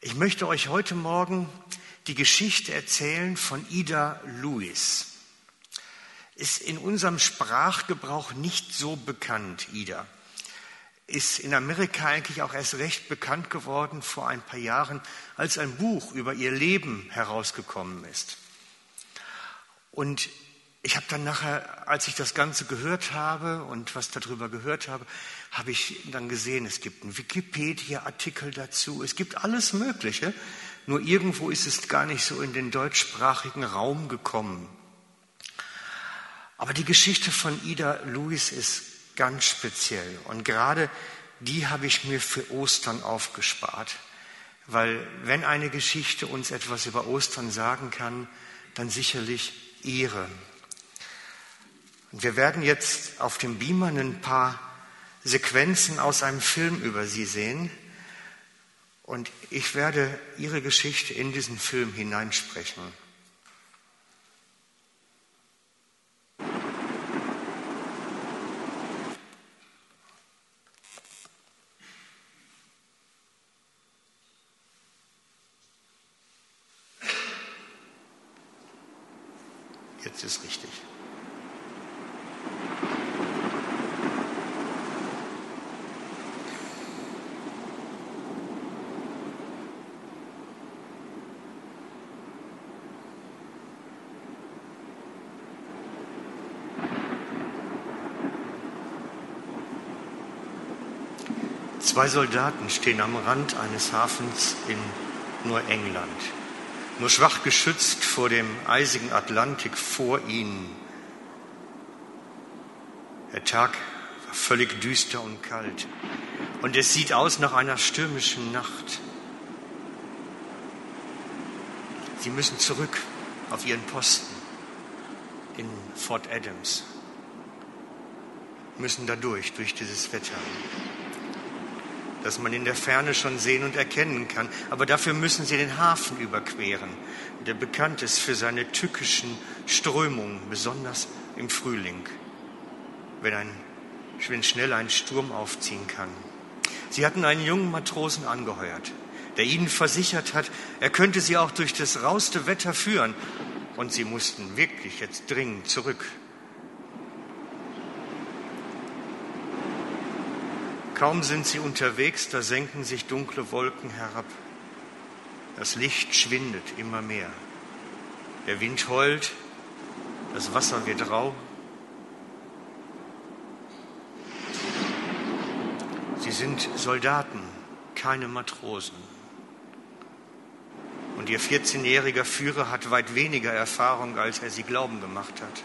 Ich möchte euch heute Morgen die Geschichte erzählen von Ida Lewis. Ist in unserem Sprachgebrauch nicht so bekannt, Ida. Ist in Amerika eigentlich auch erst recht bekannt geworden vor ein paar Jahren, als ein Buch über ihr Leben herausgekommen ist. Und ich habe dann nachher, als ich das Ganze gehört habe und was darüber gehört habe, habe ich dann gesehen, es gibt einen Wikipedia-Artikel dazu, es gibt alles Mögliche, nur irgendwo ist es gar nicht so in den deutschsprachigen Raum gekommen. Aber die Geschichte von Ida Lewis ist ganz speziell und gerade die habe ich mir für Ostern aufgespart, weil wenn eine Geschichte uns etwas über Ostern sagen kann, dann sicherlich ihre. Und wir werden jetzt auf dem Beamer ein paar Sequenzen aus einem Film über sie sehen. Und ich werde ihre Geschichte in diesen Film hineinsprechen. Jetzt ist richtig. Zwei Soldaten stehen am Rand eines Hafens in nur England, nur schwach geschützt vor dem eisigen Atlantik vor ihnen. Der Tag war völlig düster und kalt und es sieht aus nach einer stürmischen Nacht. Sie müssen zurück auf ihren Posten in Fort Adams, müssen da durch, durch dieses Wetter das man in der Ferne schon sehen und erkennen kann. Aber dafür müssen sie den Hafen überqueren, der bekannt ist für seine tückischen Strömungen, besonders im Frühling, wenn, ein, wenn schnell ein Sturm aufziehen kann. Sie hatten einen jungen Matrosen angeheuert, der ihnen versichert hat, er könnte sie auch durch das rauste Wetter führen. Und sie mussten wirklich jetzt dringend zurück Kaum sind sie unterwegs, da senken sich dunkle Wolken herab. Das Licht schwindet immer mehr. Der Wind heult, das Wasser wird rau. Sie sind Soldaten, keine Matrosen. Und ihr 14-jähriger Führer hat weit weniger Erfahrung, als er sie glauben gemacht hat.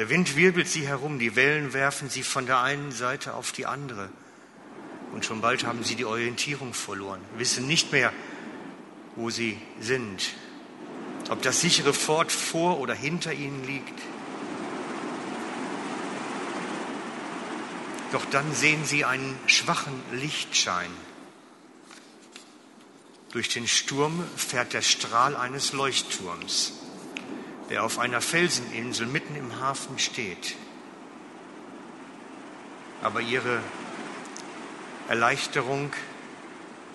Der Wind wirbelt sie herum, die Wellen werfen sie von der einen Seite auf die andere. Und schon bald haben sie die Orientierung verloren, wissen nicht mehr, wo sie sind, ob das sichere Fort vor oder hinter ihnen liegt. Doch dann sehen sie einen schwachen Lichtschein. Durch den Sturm fährt der Strahl eines Leuchtturms der auf einer Felseninsel mitten im Hafen steht. Aber ihre Erleichterung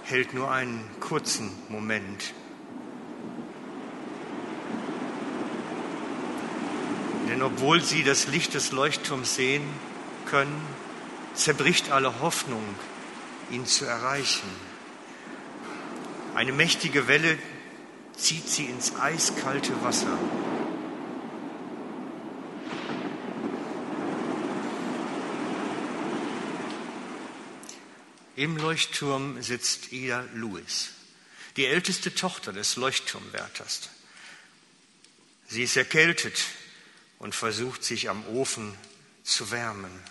hält nur einen kurzen Moment. Denn obwohl sie das Licht des Leuchtturms sehen können, zerbricht alle Hoffnung, ihn zu erreichen. Eine mächtige Welle zieht sie ins eiskalte Wasser. Im Leuchtturm sitzt Ida Lewis, die älteste Tochter des Leuchtturmwärters. Sie ist erkältet und versucht sich am Ofen zu wärmen.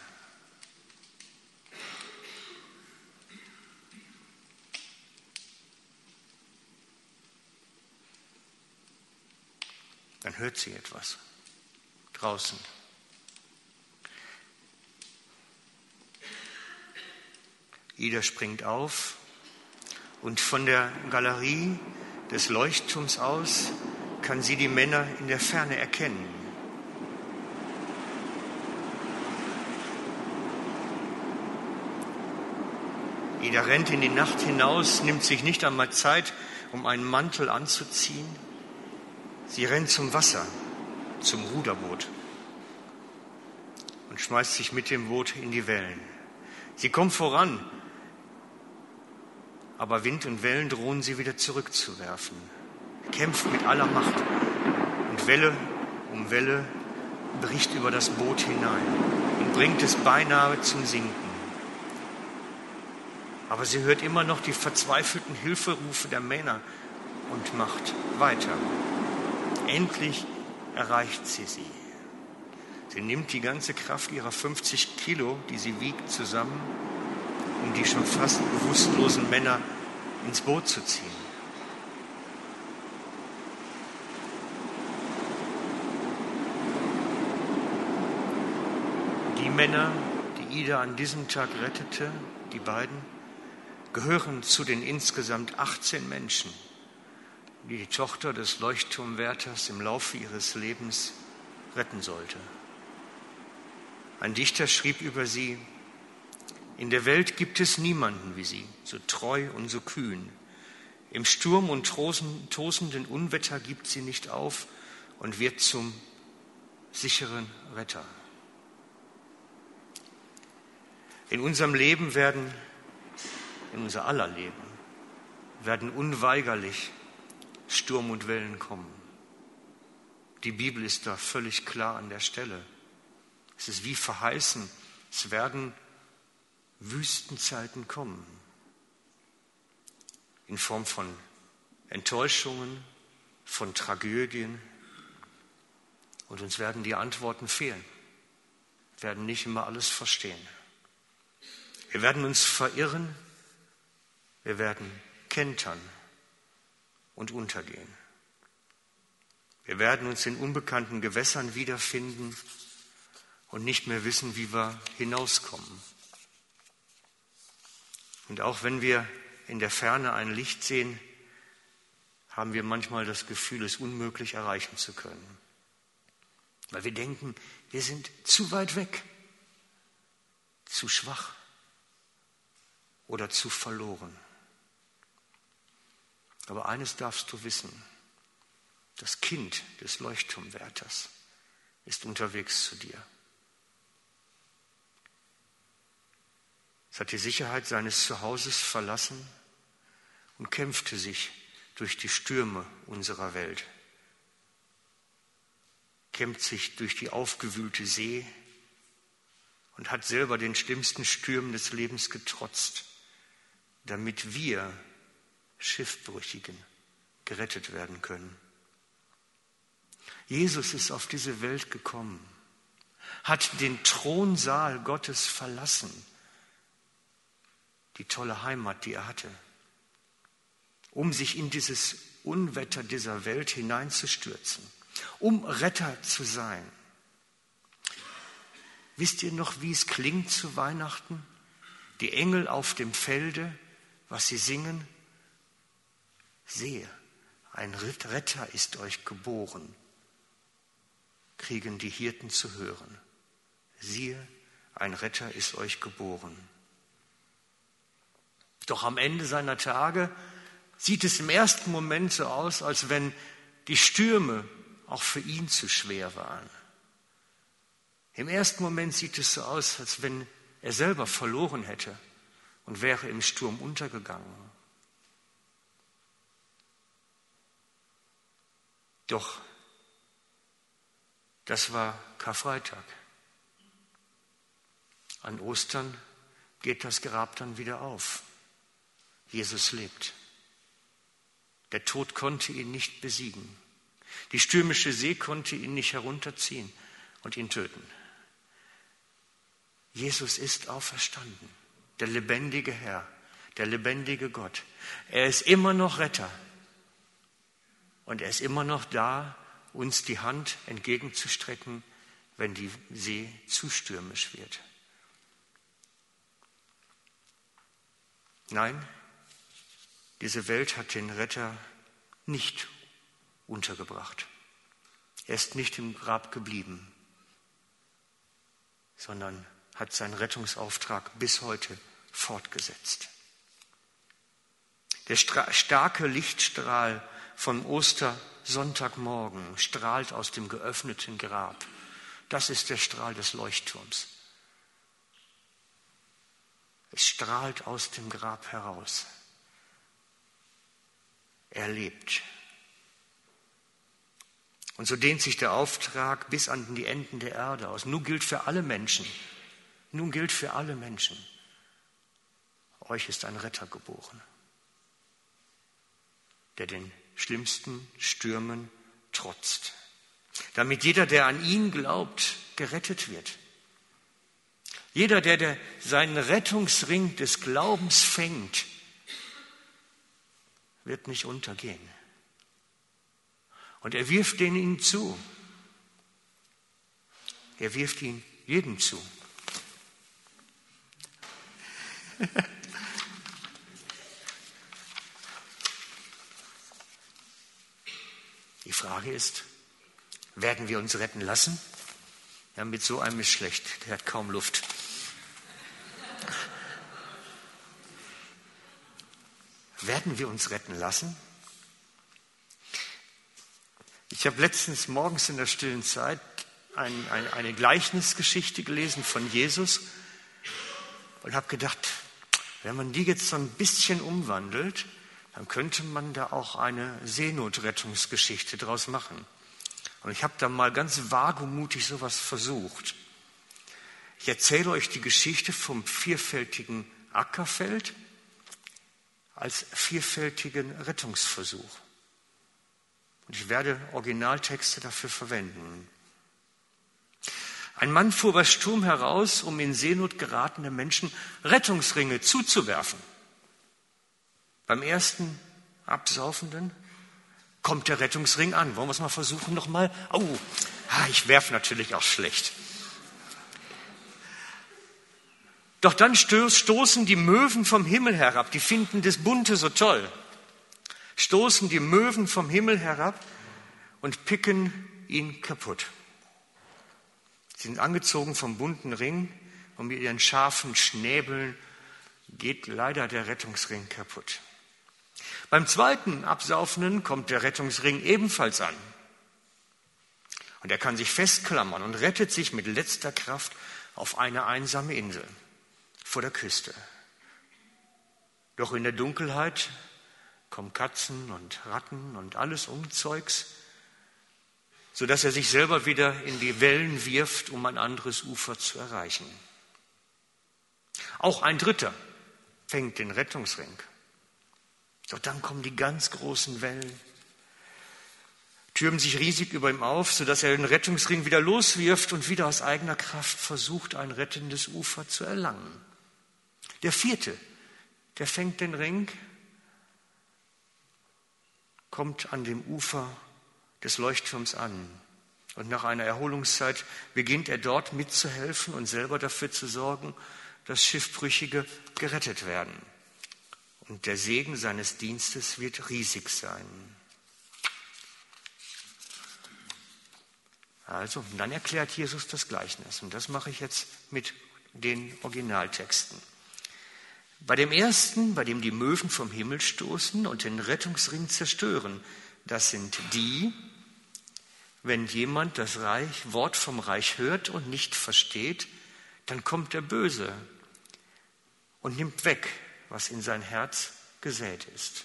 Dann hört sie etwas draußen. Ida springt auf und von der Galerie des Leuchtturms aus kann sie die Männer in der Ferne erkennen. Ida rennt in die Nacht hinaus, nimmt sich nicht einmal Zeit, um einen Mantel anzuziehen. Sie rennt zum Wasser, zum Ruderboot und schmeißt sich mit dem Boot in die Wellen. Sie kommt voran, aber Wind und Wellen drohen sie wieder zurückzuwerfen. Kämpft mit aller Macht und Welle um Welle bricht über das Boot hinein und bringt es beinahe zum Sinken. Aber sie hört immer noch die verzweifelten Hilferufe der Männer und macht weiter. Endlich erreicht sie sie. Sie nimmt die ganze Kraft ihrer 50 Kilo, die sie wiegt, zusammen, um die schon fast bewusstlosen Männer ins Boot zu ziehen. Die Männer, die Ida an diesem Tag rettete, die beiden, gehören zu den insgesamt 18 Menschen, die die Tochter des Leuchtturmwärters im Laufe ihres Lebens retten sollte. Ein Dichter schrieb über sie, in der Welt gibt es niemanden wie sie, so treu und so kühn. Im Sturm und tosenden Unwetter gibt sie nicht auf und wird zum sicheren Retter. In unserem Leben werden, in unser aller Leben, werden unweigerlich Sturm und Wellen kommen. Die Bibel ist da völlig klar an der Stelle. Es ist wie verheißen. Es werden Wüstenzeiten kommen. In Form von Enttäuschungen, von Tragödien. Und uns werden die Antworten fehlen. Wir werden nicht immer alles verstehen. Wir werden uns verirren. Wir werden kentern und untergehen. Wir werden uns in unbekannten Gewässern wiederfinden und nicht mehr wissen, wie wir hinauskommen. Und auch wenn wir in der Ferne ein Licht sehen, haben wir manchmal das Gefühl, es unmöglich erreichen zu können. Weil wir denken, wir sind zu weit weg, zu schwach oder zu verloren. Aber eines darfst du wissen, das Kind des Leuchtturmwärters ist unterwegs zu dir. Es hat die Sicherheit seines Zuhauses verlassen und kämpfte sich durch die Stürme unserer Welt, kämpft sich durch die aufgewühlte See und hat selber den schlimmsten Stürmen des Lebens getrotzt, damit wir Schiffbrüchigen gerettet werden können. Jesus ist auf diese Welt gekommen, hat den Thronsaal Gottes verlassen die tolle Heimat, die er hatte, um sich in dieses Unwetter dieser Welt hineinzustürzen, um Retter zu sein. Wisst ihr noch, wie es klingt zu Weihnachten? Die Engel auf dem Felde, was sie singen? Sehe, ein Retter ist euch geboren, kriegen die Hirten zu hören. Siehe, ein Retter ist euch geboren. Doch am Ende seiner Tage sieht es im ersten Moment so aus, als wenn die Stürme auch für ihn zu schwer waren. Im ersten Moment sieht es so aus, als wenn er selber verloren hätte und wäre im Sturm untergegangen. Doch das war Karfreitag. An Ostern geht das Grab dann wieder auf. Jesus lebt. Der Tod konnte ihn nicht besiegen. Die stürmische See konnte ihn nicht herunterziehen und ihn töten. Jesus ist auferstanden, der lebendige Herr, der lebendige Gott. Er ist immer noch Retter und er ist immer noch da, uns die Hand entgegenzustrecken, wenn die See zu stürmisch wird. Nein, diese Welt hat den Retter nicht untergebracht. Er ist nicht im Grab geblieben, sondern hat seinen Rettungsauftrag bis heute fortgesetzt. Der starke Lichtstrahl von Ostersonntagmorgen strahlt aus dem geöffneten Grab. Das ist der Strahl des Leuchtturms. Es strahlt aus dem Grab heraus. Er lebt. Und so dehnt sich der Auftrag bis an die Enden der Erde aus. Nun gilt für alle Menschen, nun gilt für alle Menschen, euch ist ein Retter geboren, der den schlimmsten Stürmen trotzt, damit jeder, der an ihn glaubt, gerettet wird. Jeder, der, der seinen Rettungsring des Glaubens fängt, wird nicht untergehen. Und er wirft den ihnen zu. Er wirft ihn jedem zu. Die Frage ist, werden wir uns retten lassen? Ja, mit so einem ist schlecht, der hat kaum Luft. Werden wir uns retten lassen? Ich habe letztens morgens in der stillen Zeit ein, ein, eine Gleichnisgeschichte gelesen von Jesus und habe gedacht, wenn man die jetzt so ein bisschen umwandelt, dann könnte man da auch eine Seenotrettungsgeschichte draus machen. Und ich habe da mal ganz wagemutig sowas versucht. Ich erzähle euch die Geschichte vom vierfältigen Ackerfeld als vierfältigen Rettungsversuch. Und ich werde Originaltexte dafür verwenden. Ein Mann fuhr bei Sturm heraus, um in Seenot geratene Menschen Rettungsringe zuzuwerfen. Beim ersten Absaufenden kommt der Rettungsring an. Wollen wir es mal versuchen nochmal? Oh, ich werfe natürlich auch schlecht. Doch dann stoßen die Möwen vom Himmel herab. Die finden das Bunte so toll stoßen die Möwen vom Himmel herab und picken ihn kaputt. Sie sind angezogen vom bunten Ring und mit ihren scharfen Schnäbeln geht leider der Rettungsring kaputt. Beim zweiten Absaufenden kommt der Rettungsring ebenfalls an. Und er kann sich festklammern und rettet sich mit letzter Kraft auf eine einsame Insel vor der Küste. Doch in der Dunkelheit kommen Katzen und Ratten und alles Umzeugs, sodass er sich selber wieder in die Wellen wirft, um ein anderes Ufer zu erreichen. Auch ein Dritter fängt den Rettungsring. Doch dann kommen die ganz großen Wellen, türmen sich riesig über ihm auf, sodass er den Rettungsring wieder loswirft und wieder aus eigener Kraft versucht, ein rettendes Ufer zu erlangen. Der vierte, der fängt den Ring kommt an dem Ufer des Leuchtturms an. Und nach einer Erholungszeit beginnt er dort mitzuhelfen und selber dafür zu sorgen, dass Schiffbrüchige gerettet werden. Und der Segen seines Dienstes wird riesig sein. Also, dann erklärt Jesus das Gleichnis. Und das mache ich jetzt mit den Originaltexten. Bei dem ersten, bei dem die Möwen vom Himmel stoßen und den Rettungsring zerstören, das sind die, wenn jemand das Reich, Wort vom Reich hört und nicht versteht, dann kommt der Böse und nimmt weg, was in sein Herz gesät ist.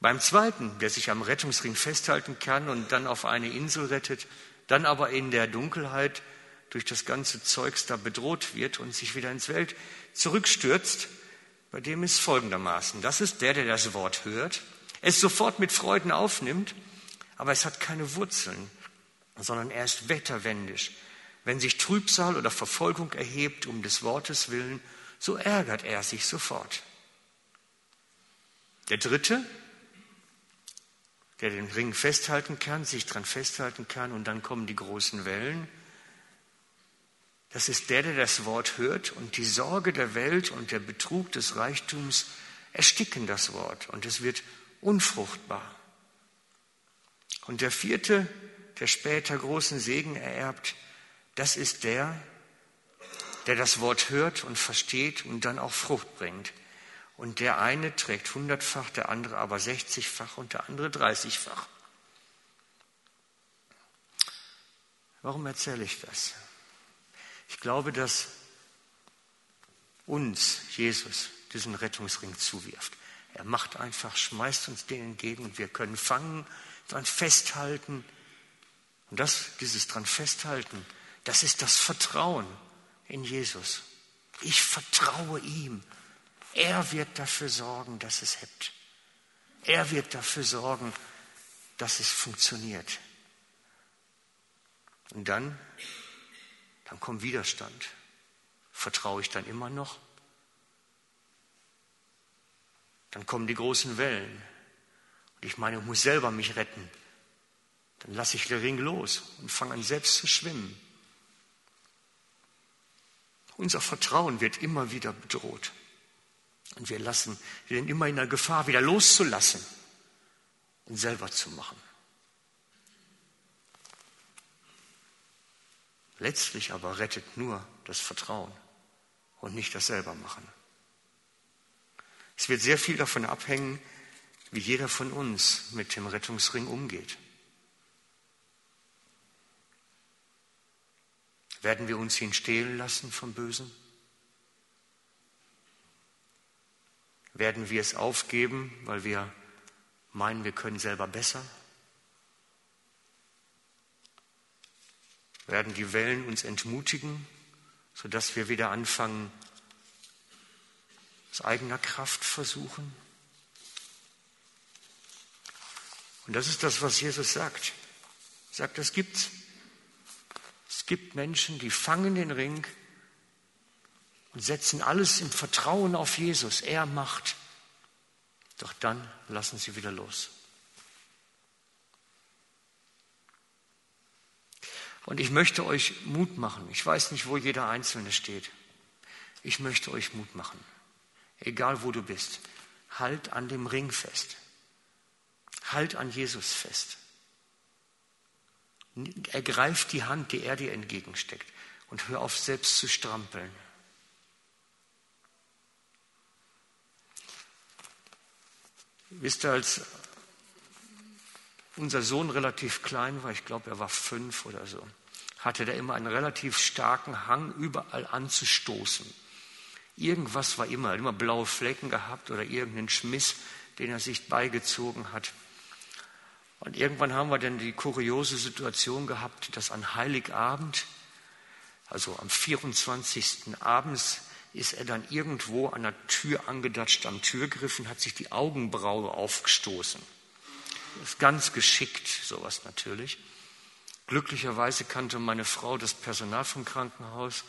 Beim zweiten, der sich am Rettungsring festhalten kann und dann auf eine Insel rettet, dann aber in der Dunkelheit durch das ganze Zeugs da bedroht wird und sich wieder ins Welt zurückstürzt, bei dem ist folgendermaßen. Das ist der, der das Wort hört, es sofort mit Freuden aufnimmt, aber es hat keine Wurzeln, sondern er ist wetterwendisch. Wenn sich Trübsal oder Verfolgung erhebt um des Wortes willen, so ärgert er sich sofort. Der dritte, der den Ring festhalten kann, sich dran festhalten kann und dann kommen die großen Wellen, das ist der, der das Wort hört und die Sorge der Welt und der Betrug des Reichtums ersticken das Wort und es wird unfruchtbar. Und der vierte, der später großen Segen ererbt, das ist der, der das Wort hört und versteht und dann auch Frucht bringt. Und der eine trägt hundertfach, der andere aber sechzigfach und der andere dreißigfach. Warum erzähle ich das? Ich glaube, dass uns Jesus diesen Rettungsring zuwirft. Er macht einfach, schmeißt uns den entgegen und wir können fangen, dran festhalten. Und das, dieses dran festhalten, das ist das Vertrauen in Jesus. Ich vertraue ihm. Er wird dafür sorgen, dass es hebt. Er wird dafür sorgen, dass es funktioniert. Und dann, dann kommt Widerstand. Vertraue ich dann immer noch? Dann kommen die großen Wellen. Und ich meine, ich muss selber mich retten. Dann lasse ich den Ring los und fange an, selbst zu schwimmen. Unser Vertrauen wird immer wieder bedroht. Und wir lassen, wir sind immer in der Gefahr, wieder loszulassen und selber zu machen. Letztlich aber rettet nur das Vertrauen und nicht das Selbermachen. Es wird sehr viel davon abhängen, wie jeder von uns mit dem Rettungsring umgeht. Werden wir uns ihn stehlen lassen vom Bösen? Werden wir es aufgeben, weil wir meinen, wir können selber besser? Werden die Wellen uns entmutigen, sodass wir wieder anfangen, aus eigener Kraft versuchen? Und das ist das, was Jesus sagt. Er sagt, das gibt's. Es gibt Menschen, die fangen den Ring und setzen alles im Vertrauen auf Jesus. Er macht. Doch dann lassen sie wieder los. Und ich möchte euch Mut machen. Ich weiß nicht, wo jeder Einzelne steht. Ich möchte euch Mut machen. Egal wo du bist. Halt an dem Ring fest. Halt an Jesus fest. Ergreif die Hand, die er dir entgegensteckt und hör auf, selbst zu strampeln. Wisst ihr, als unser Sohn relativ klein war, ich glaube, er war fünf oder so, hatte der immer einen relativ starken Hang, überall anzustoßen. Irgendwas war immer, immer blaue Flecken gehabt oder irgendeinen Schmiss, den er sich beigezogen hat. Und irgendwann haben wir dann die kuriose Situation gehabt, dass an Heiligabend, also am 24. abends, ist er dann irgendwo an der Tür angedatscht am Türgriff und hat sich die Augenbraue aufgestoßen. Ist ganz geschickt, sowas natürlich. Glücklicherweise kannte meine Frau das Personal vom Krankenhaus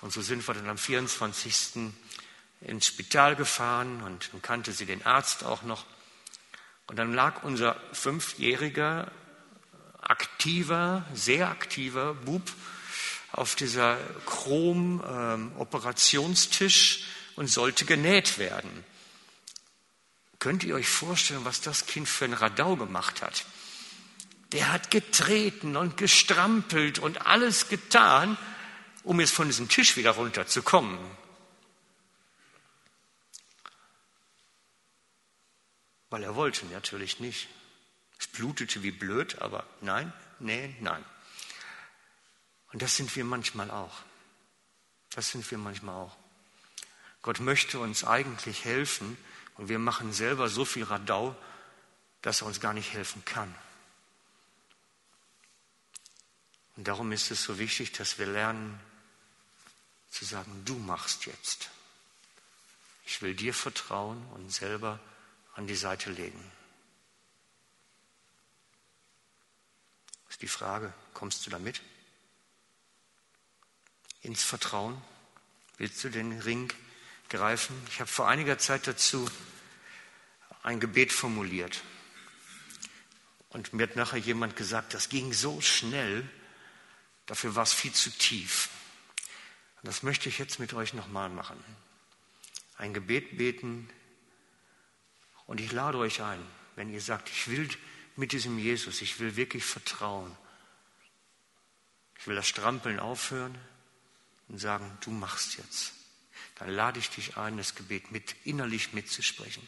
und so sind wir dann am 24. ins Spital gefahren und dann kannte sie den Arzt auch noch. Und dann lag unser fünfjähriger, aktiver, sehr aktiver Bub auf dieser Chrom-Operationstisch ähm, und sollte genäht werden. Könnt ihr euch vorstellen, was das Kind für ein Radau gemacht hat? Der hat getreten und gestrampelt und alles getan, um jetzt von diesem Tisch wieder runterzukommen. Weil er wollte natürlich nicht. Es blutete wie blöd, aber nein, nee, nein. Und das sind wir manchmal auch. Das sind wir manchmal auch. Gott möchte uns eigentlich helfen und wir machen selber so viel Radau, dass er uns gar nicht helfen kann. Und darum ist es so wichtig, dass wir lernen zu sagen, du machst jetzt. Ich will dir vertrauen und selber an die Seite legen. Ist die Frage, kommst du damit? Ins Vertrauen? Willst du den Ring greifen? Ich habe vor einiger Zeit dazu ein Gebet formuliert. Und mir hat nachher jemand gesagt, das ging so schnell, dafür war es viel zu tief. Und das möchte ich jetzt mit euch nochmal machen. Ein Gebet beten, und ich lade euch ein, wenn ihr sagt, ich will mit diesem Jesus, ich will wirklich vertrauen. Ich will das Strampeln aufhören und sagen, du machst jetzt. Dann lade ich dich ein, das Gebet mit, innerlich mitzusprechen.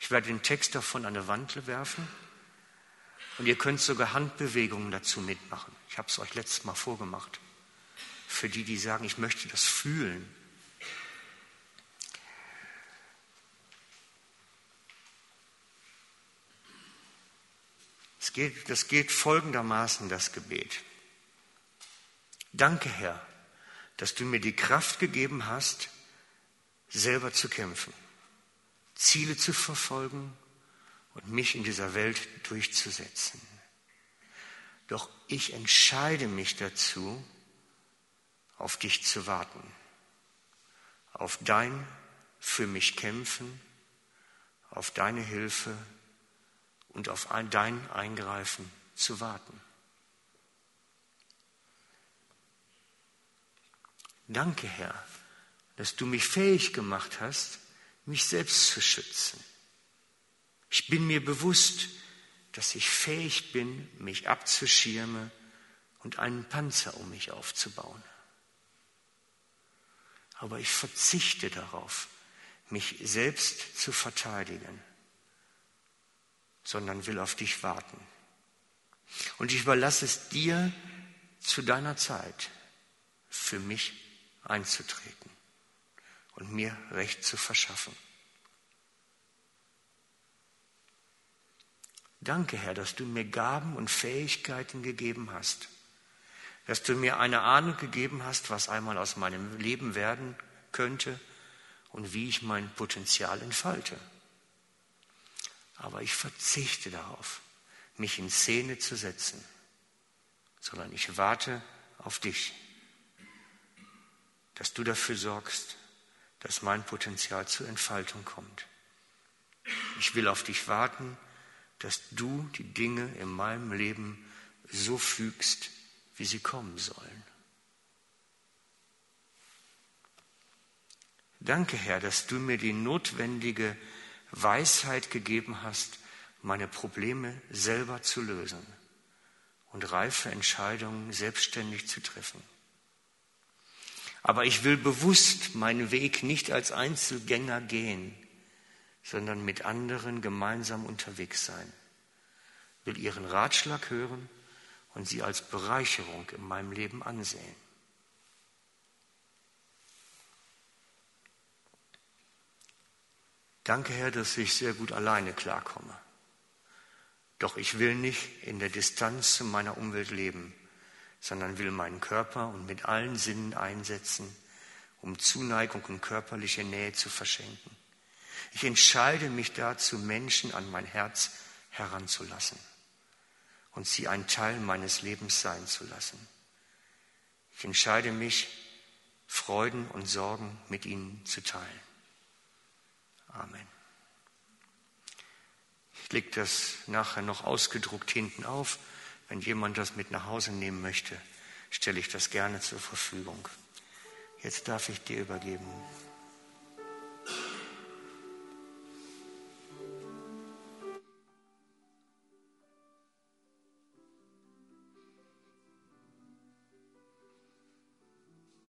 Ich werde den Text davon an eine Wand werfen und ihr könnt sogar Handbewegungen dazu mitmachen. Ich habe es euch letztes Mal vorgemacht. Für die, die sagen, ich möchte das fühlen. Es geht, das geht folgendermaßen, das Gebet. Danke, Herr, dass du mir die Kraft gegeben hast, selber zu kämpfen, Ziele zu verfolgen und mich in dieser Welt durchzusetzen. Doch ich entscheide mich dazu, auf dich zu warten, auf dein für mich kämpfen, auf deine Hilfe und auf dein Eingreifen zu warten. Danke, Herr, dass du mich fähig gemacht hast, mich selbst zu schützen. Ich bin mir bewusst, dass ich fähig bin, mich abzuschirmen und einen Panzer um mich aufzubauen. Aber ich verzichte darauf, mich selbst zu verteidigen, sondern will auf dich warten. Und ich überlasse es dir zu deiner Zeit für mich einzutreten und mir Recht zu verschaffen. Danke, Herr, dass du mir Gaben und Fähigkeiten gegeben hast, dass du mir eine Ahnung gegeben hast, was einmal aus meinem Leben werden könnte und wie ich mein Potenzial entfalte. Aber ich verzichte darauf, mich in Szene zu setzen, sondern ich warte auf dich dass du dafür sorgst, dass mein Potenzial zur Entfaltung kommt. Ich will auf dich warten, dass du die Dinge in meinem Leben so fügst, wie sie kommen sollen. Danke, Herr, dass du mir die notwendige Weisheit gegeben hast, meine Probleme selber zu lösen und reife Entscheidungen selbstständig zu treffen. Aber ich will bewusst meinen Weg nicht als Einzelgänger gehen, sondern mit anderen gemeinsam unterwegs sein. Will ihren Ratschlag hören und sie als Bereicherung in meinem Leben ansehen. Danke, Herr, dass ich sehr gut alleine klarkomme. Doch ich will nicht in der Distanz zu meiner Umwelt leben, sondern will meinen Körper und mit allen Sinnen einsetzen, um Zuneigung und körperliche Nähe zu verschenken. Ich entscheide mich dazu, Menschen an mein Herz heranzulassen und sie ein Teil meines Lebens sein zu lassen. Ich entscheide mich, Freuden und Sorgen mit ihnen zu teilen. Amen. Ich lege das nachher noch ausgedruckt hinten auf. Wenn jemand das mit nach Hause nehmen möchte, stelle ich das gerne zur Verfügung. Jetzt darf ich dir übergeben.